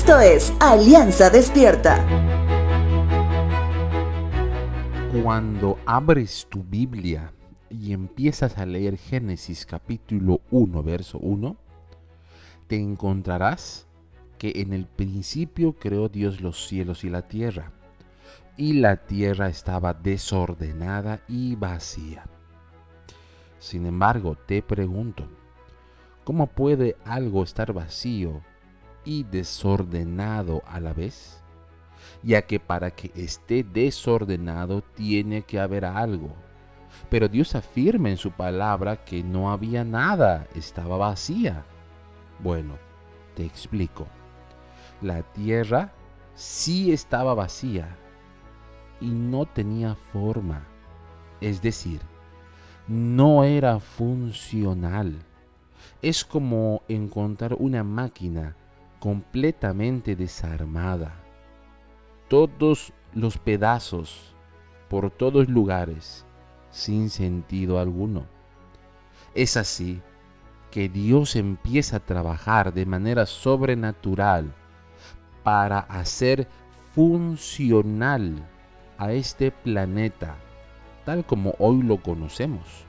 Esto es Alianza Despierta. Cuando abres tu Biblia y empiezas a leer Génesis capítulo 1, verso 1, te encontrarás que en el principio creó Dios los cielos y la tierra, y la tierra estaba desordenada y vacía. Sin embargo, te pregunto, ¿cómo puede algo estar vacío y desordenado a la vez? Ya que para que esté desordenado tiene que haber algo. Pero Dios afirma en su palabra que no había nada, estaba vacía. Bueno, te explico. La tierra sí estaba vacía y no tenía forma. Es decir, no era funcional. Es como encontrar una máquina completamente desarmada. Todos los pedazos por todos lugares sin sentido alguno. Es así que Dios empieza a trabajar de manera sobrenatural para hacer funcional a este planeta tal como hoy lo conocemos.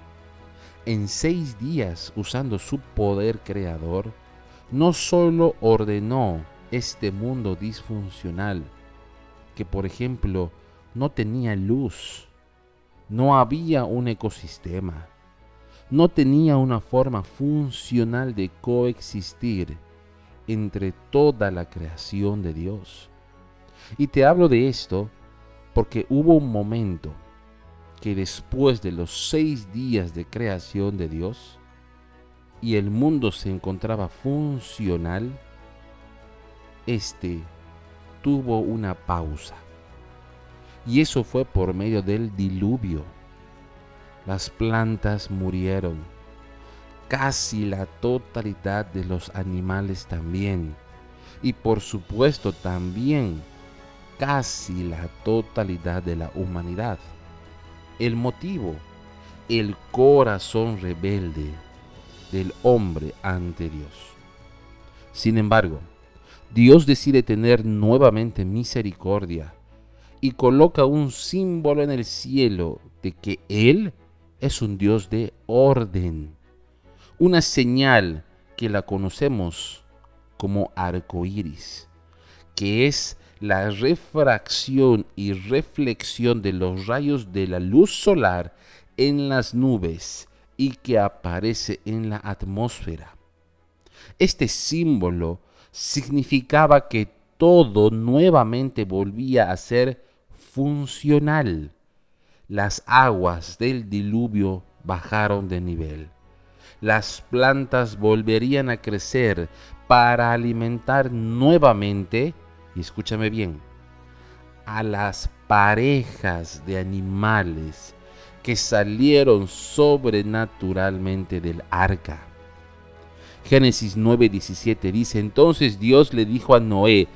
En seis días, usando su poder creador, no solo ordenó este mundo disfuncional, que por ejemplo no tenía luz, no había un ecosistema, no tenía una forma funcional de coexistir entre toda la creación de Dios. Y te hablo de esto porque hubo un momento que después de los seis días de creación de Dios y el mundo se encontraba funcional, este tuvo una pausa. Y eso fue por medio del diluvio. Las plantas murieron. Casi la totalidad de los animales también. Y por supuesto también casi la totalidad de la humanidad. El motivo, el corazón rebelde del hombre ante Dios. Sin embargo, Dios decide tener nuevamente misericordia y coloca un símbolo en el cielo de que Él es un Dios de orden. Una señal que la conocemos como arco iris, que es la refracción y reflexión de los rayos de la luz solar en las nubes y que aparece en la atmósfera. Este símbolo significaba que todo nuevamente volvía a ser funcional. Las aguas del diluvio bajaron de nivel. Las plantas volverían a crecer para alimentar nuevamente y escúchame bien, a las parejas de animales que salieron sobrenaturalmente del arca. Génesis 9:17 dice: Entonces Dios le dijo a Noé: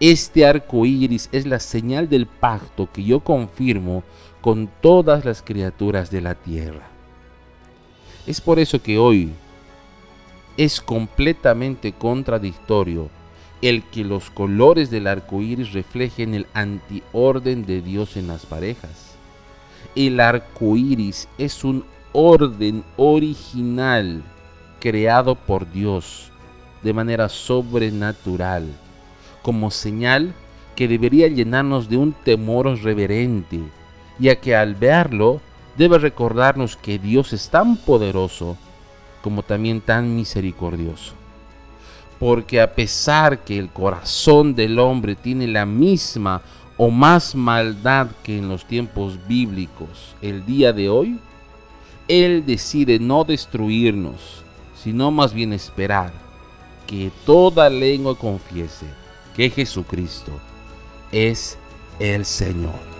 Este arco iris es la señal del pacto que yo confirmo con todas las criaturas de la tierra. Es por eso que hoy es completamente contradictorio el que los colores del arco iris reflejen el antiorden de Dios en las parejas. El arco iris es un orden original creado por Dios de manera sobrenatural, como señal que debería llenarnos de un temor reverente, ya que al verlo debe recordarnos que Dios es tan poderoso como también tan misericordioso. Porque a pesar que el corazón del hombre tiene la misma o más maldad que en los tiempos bíblicos el día de hoy, Él decide no destruirnos, sino más bien esperar que toda lengua confiese que Jesucristo es el Señor.